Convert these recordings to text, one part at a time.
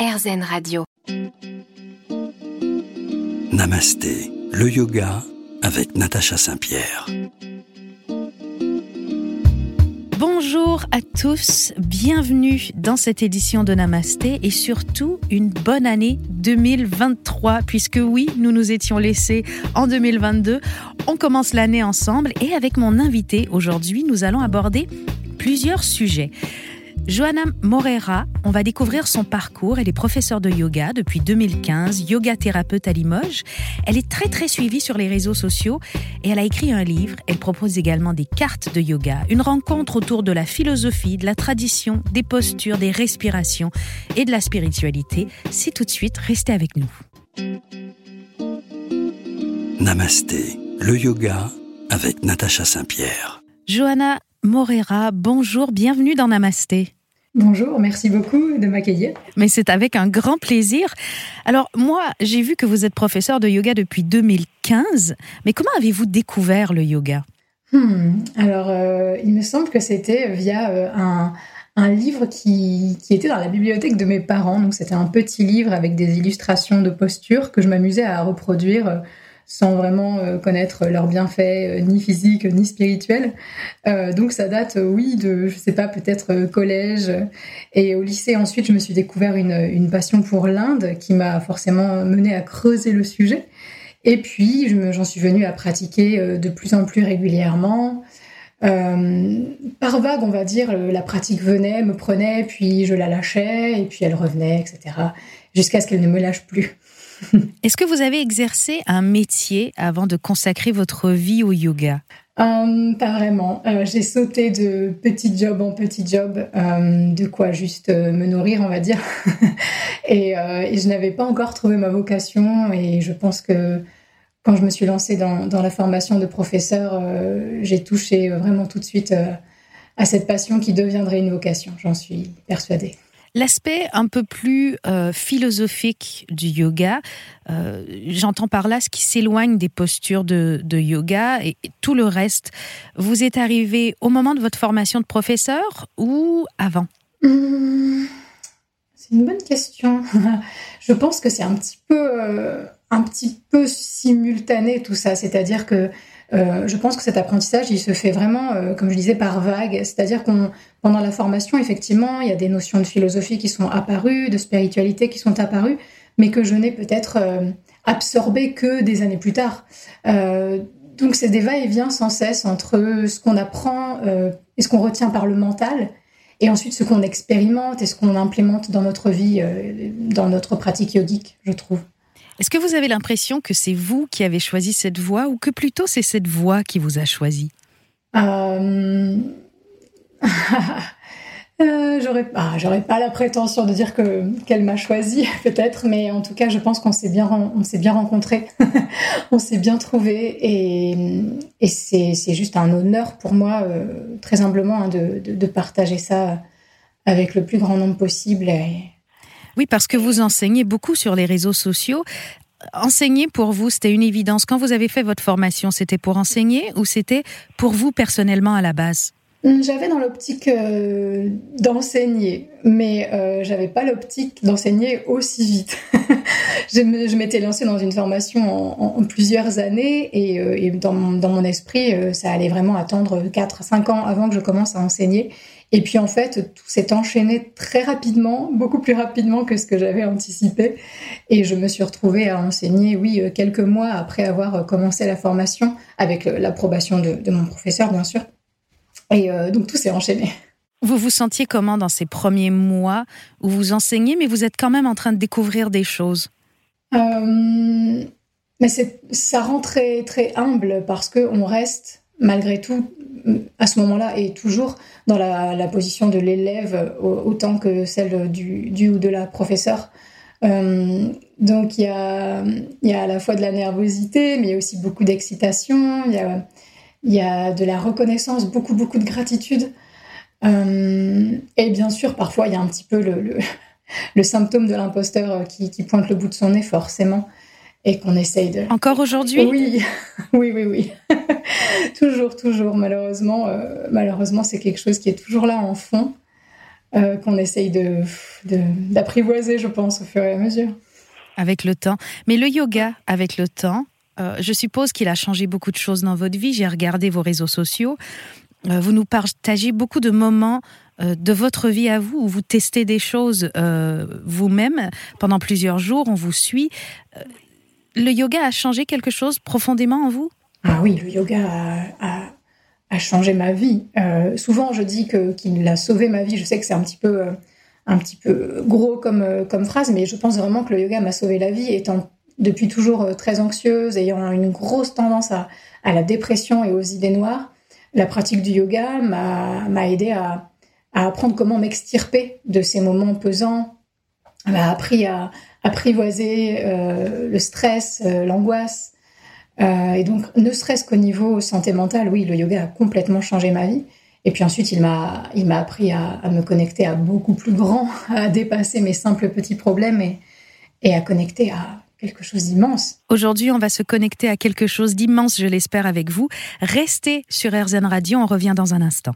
RZN Radio. Namasté, le yoga avec Natacha Saint-Pierre. Bonjour à tous, bienvenue dans cette édition de Namasté et surtout une bonne année 2023 puisque oui, nous nous étions laissés en 2022. On commence l'année ensemble et avec mon invité aujourd'hui, nous allons aborder plusieurs sujets. Johanna Morera, on va découvrir son parcours. Elle est professeure de yoga depuis 2015, yoga thérapeute à Limoges. Elle est très très suivie sur les réseaux sociaux et elle a écrit un livre. Elle propose également des cartes de yoga, une rencontre autour de la philosophie, de la tradition, des postures, des respirations et de la spiritualité. C'est tout de suite, restez avec nous. Namasté, le yoga avec Natacha Saint-Pierre. Johanna Morera, bonjour, bienvenue dans Namasté. Bonjour, merci beaucoup de m'accueillir. Mais c'est avec un grand plaisir. Alors moi, j'ai vu que vous êtes professeur de yoga depuis 2015, mais comment avez-vous découvert le yoga? Hmm, Alors, euh, il me semble que c'était via euh, un, un, livre qui, qui, était dans la bibliothèque de mes parents. Donc c'était un petit livre avec des illustrations de postures que je m'amusais à reproduire euh, sans vraiment euh, connaître leurs bienfaits euh, ni physiques ni spirituels. Euh, donc ça date, oui, de, je sais pas, peut-être collège. Et au lycée, ensuite, je me suis découvert une, passion pour l'Inde qui m'a forcément mené à creuser le sujet. Et puis, j'en suis venue à pratiquer de plus en plus régulièrement. Par vague, on va dire, la pratique venait, me prenait, puis je la lâchais, et puis elle revenait, etc. Jusqu'à ce qu'elle ne me lâche plus. Est-ce que vous avez exercé un métier avant de consacrer votre vie au yoga? Euh, Pas vraiment. Euh, j'ai sauté de petit job en petit job, euh, de quoi juste me nourrir, on va dire. et, je n'avais pas encore trouvé ma vocation. Et je pense que quand je me suis lancée dans, dans la formation de professeur, j'ai touché vraiment tout de suite à cette passion qui deviendrait une vocation. J'en suis persuadée. L'aspect un peu plus euh, philosophique du yoga, euh, j'entends par là ce qui s'éloigne des postures de, yoga et, tout le reste. Vous êtes arrivé au moment de votre formation de professeur ou avant? Hum, C'est une bonne question. Je pense que c'est un petit peu, euh, un petit peu simultané tout ça. C'est-à-dire que euh, je pense que cet apprentissage, il se fait vraiment, euh, comme je disais, par vague. C'est-à-dire qu'on, pendant la formation, effectivement, il y a des notions de philosophie qui sont apparues, de spiritualité qui sont apparues, mais que je n'ai peut-être euh, absorbé que des années plus tard. donc c'est des va-et-vient sans cesse entre ce qu'on apprend et ce qu'on retient par le mental, et ensuite ce qu'on expérimente et ce qu'on implémente dans notre vie, dans notre pratique yogique, je trouve. Est-ce que vous avez l'impression que c'est vous qui avez choisi cette voie ou que plutôt c'est cette voie qui vous a choisi? Euh... euh, j'aurais ah, j'aurais pas la prétention de dire que qu'elle m'a choisi peut-être mais en tout cas je pense qu'on s'est bien on s'est bien rencontrés on s'est bien trouvés et, c'est, juste un honneur pour moi euh, très humblement hein, de, partager ça avec le plus grand nombre possible oui, parce que vous enseignez beaucoup sur les réseaux sociaux. Enseigner pour vous, c'était une évidence. Quand vous avez fait votre formation, c'était pour enseigner ou c'était pour vous personnellement à la base? J'avais dans l'optique euh, d'enseigner, mais euh, j'avais pas l'optique d'enseigner aussi vite. je m'étais lancée dans une formation en, plusieurs années et, euh, et dans, mon, esprit, euh, ça allait vraiment attendre 4-5 ans avant que je commence à enseigner. Et puis en fait, tout s'est enchaîné très rapidement, beaucoup plus rapidement que ce que j'avais anticipé. Et je me suis retrouvée à enseigner, oui, euh, quelques mois après avoir commencé la formation, avec euh, l'approbation de, mon professeur, bien sûr. Et donc tout s'est enchaîné. Vous vous sentiez comment dans ces premiers mois où vous enseignez, mais vous êtes quand même en train de découvrir des choses? Euh, Mais ça rend très, très humble parce qu'on reste malgré tout, à ce moment-là, et toujours dans la, position de l'élève autant que celle du, ou de la professeure. Euh, donc il y a, y a à la fois de la nervosité, mais il y a aussi beaucoup d'excitation, il y a, y a de la reconnaissance, beaucoup, beaucoup de gratitude. Euh, et bien sûr, parfois, il y a un petit peu le, le, symptôme de l'imposteur qui, qui, pointe le bout de son nez, forcément et qu'on essaye de... Encore aujourd'hui? Oui, oui, oui, oui. toujours, toujours. Malheureusement, euh, malheureusement, c'est quelque chose qui est toujours là en fond. qu'on essaye de, d'apprivoiser, je pense, au fur et à mesure. Avec le temps. Mais le yoga, avec le temps, je suppose qu'il a changé beaucoup de choses dans votre vie. J'ai regardé vos réseaux sociaux. vous nous partagez beaucoup de moments de votre vie à vous, où vous testez des choses vous-même pendant plusieurs jours, on vous suit le yoga a changé quelque chose profondément en vous? Ah oui, le yoga a, changé ma vie. Euh, souvent, je dis qu'il a sauvé ma vie. Je sais que c'est un petit peu euh, un petit peu gros comme euh, comme phrase, mais je pense vraiment que le yoga m'a sauvé la vie, étant depuis toujours très anxieuse, ayant une grosse tendance à, la dépression et aux idées noires. La pratique du yoga m'a aidé à, apprendre comment m'extirper de ces moments pesants, m'a appris à, apprivoiser euh, le stress, euh, l'angoisse. Euh, et donc, ne serait-ce qu'au niveau santé mentale, oui, le yoga a complètement changé ma vie. Et puis ensuite, il m'a, appris à, me connecter à beaucoup plus grand, à dépasser mes simples petits problèmes et à connecter à quelque chose d'immense. Aujourd'hui, on va se connecter à quelque chose d'immense, je l'espère, avec vous. Restez sur RZN Radio, on revient dans un instant.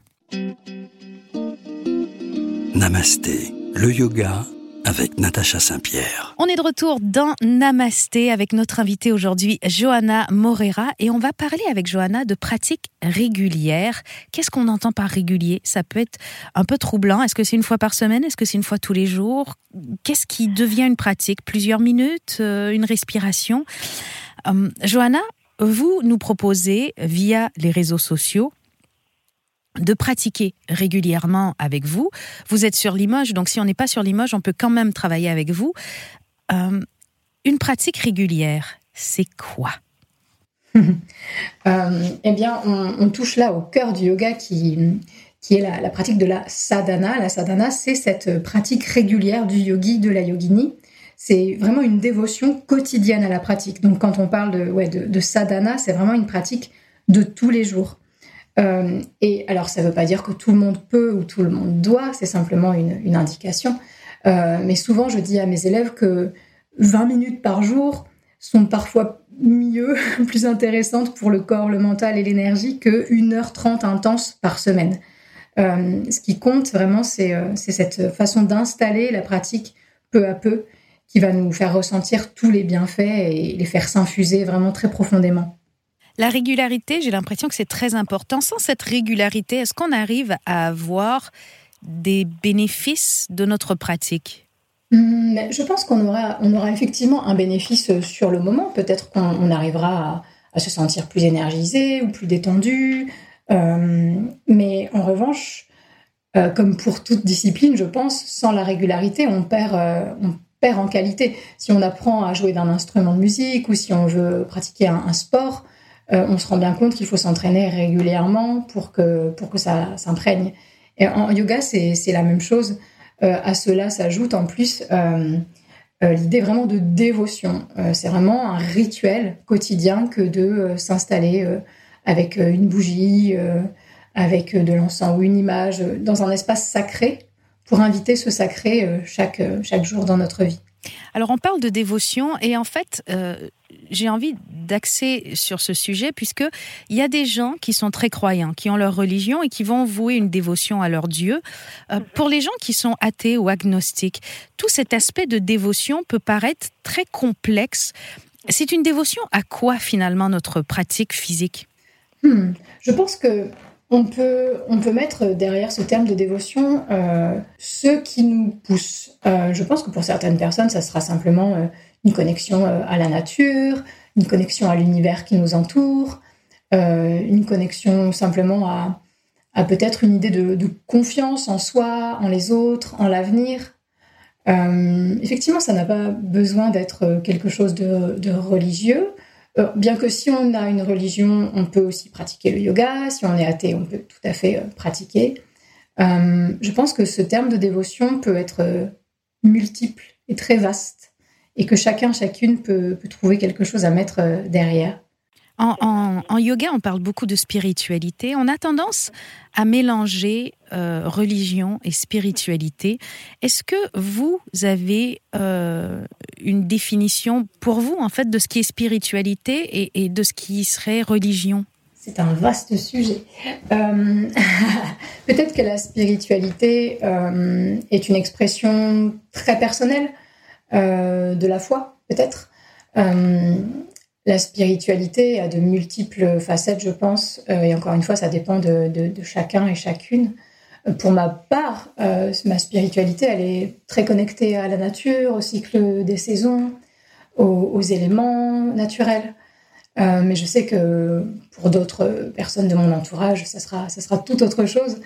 Namasté, le yoga avec Natacha Saint-Pierre. On est de retour dans Namasté avec notre invitée aujourd'hui, Johanna Morera, et on va parler avec Johanna de pratiques régulières. Qu'est-ce qu'on entend par régulier? Ça peut être un peu troublant. Est-ce que c'est une fois par semaine? Est-ce que c'est une fois tous les jours? Qu'est-ce qui devient une pratique? Plusieurs minutes euh, Une respiration? Euh, Johanna, vous nous proposez via les réseaux sociaux de pratiquer régulièrement avec vous. Vous êtes sur Limoges, donc si on n'est pas sur Limoges, on peut quand même travailler avec vous. Euh, une pratique régulière, c'est quoi? Euh, Eh bien, on, touche là au cœur du yoga qui, qui est la, la pratique de la sadhana. La sadhana, c'est cette pratique régulière du yogi, de la yogini. C'est vraiment une dévotion quotidienne à la pratique. Donc, quand on parle de, de sadhana, c'est vraiment une pratique de tous les jours. Euh, et alors, ça ne veut pas dire que tout le monde peut ou tout le monde doit, c'est simplement une, indication. Euh, mais souvent, je dis à mes élèves que 20 minutes par jour sont parfois mieux, plus intéressantes pour le corps, le mental et l'énergie que 1h30 intense par semaine. Euh, ce qui compte vraiment, c'est cette façon d'installer la pratique peu à peu qui va nous faire ressentir tous les bienfaits et les faire s'infuser vraiment très profondément. La régularité, j'ai l'impression que c'est très important. Sans cette régularité, est-ce qu'on arrive à avoir des bénéfices de notre pratique? Hmm, Je pense qu'on aura, on aura effectivement un bénéfice sur le moment. Peut-être qu'on arrivera à, se sentir plus énergisé ou plus détendu. Euh, mais en revanche, euh, comme pour toute discipline, je pense, sans la régularité, on perd, euh, on perd en qualité. Si on apprend à jouer d'un instrument de musique ou si on veut pratiquer un sport, euh, on se rend bien compte qu'il faut s'entraîner régulièrement pour que, pour que ça s'imprègne. Et en yoga, c'est la même chose. Euh, à cela s'ajoute en plus euh, l'idée vraiment de dévotion. c'est vraiment un rituel quotidien que de s'installer avec une bougie, avec de l'encens ou une image, dans un espace sacré, pour inviter ce sacré chaque, chaque jour dans notre vie. Alors on parle de dévotion et en fait, j'ai envie d'axer sur ce sujet puisque il y a des gens qui sont très croyants, qui ont leur religion et qui vont vouer une dévotion à leur Dieu. Euh, pour les gens qui sont athées ou agnostiques, tout cet aspect de dévotion peut paraître très complexe. C'est une dévotion à quoi finalement notre pratique physique? Hmm. Je pense que on peut, on peut mettre derrière ce terme de dévotion euh, ce qui nous pousse. Euh, je pense que pour certaines personnes, ça sera simplement euh, une connexion à la nature, une connexion à l'univers qui nous entoure, une connexion simplement à, à peut-être une idée de, confiance en soi, en les autres, en l'avenir. effectivement, ça n'a pas besoin d'être quelque chose de, religieux. Euh, bien que si on a une religion, on peut aussi pratiquer le yoga. Si on est athée, on peut tout à fait euh, pratiquer. Euh, je pense que ce terme de dévotion peut être multiple et très vaste et que chacun, chacune peut trouver quelque chose à mettre derrière. En, yoga, on parle beaucoup de spiritualité. On a tendance à mélanger euh, religion et spiritualité. Est-ce que vous avez euh, une définition pour vous, en fait, de ce qui est spiritualité et, de ce qui serait religion? C'est un vaste sujet. Euh, peut-être que la spiritualité euh, est une expression très personnelle euh, de la foi, peut-être. la spiritualité a de multiples facettes, je pense, et encore une fois, ça dépend de, chacun et chacune. Pour ma part, ma spiritualité, elle est très connectée à la nature, au cycle des saisons, aux éléments naturels. Euh, mais je sais que pour d'autres personnes de mon entourage, ça sera, ça sera tout autre chose.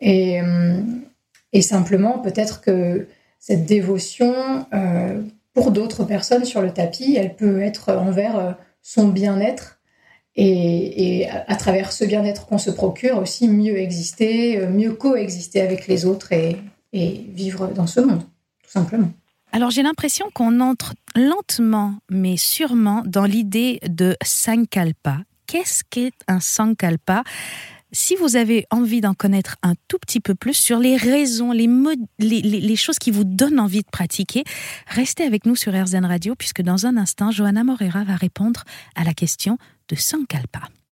Et, euh, et simplement, peut-être que cette dévotion, euh, pour d'autres personnes sur le tapis, elle peut être envers son bien-être. Et, à travers ce bien-être qu'on se procure aussi, mieux exister, mieux coexister avec les autres et, et vivre dans ce monde, tout simplement. Alors j'ai l'impression qu'on entre lentement mais sûrement dans l'idée de Sankalpa. Qu'est-ce qu'est un Sankalpa? Si vous avez envie d'en connaître un tout petit peu plus sur les raisons, les, choses qui vous donnent envie de pratiquer, restez avec nous sur RZN Radio puisque dans un instant, Johanna Morera va répondre à la question de Sankalpa.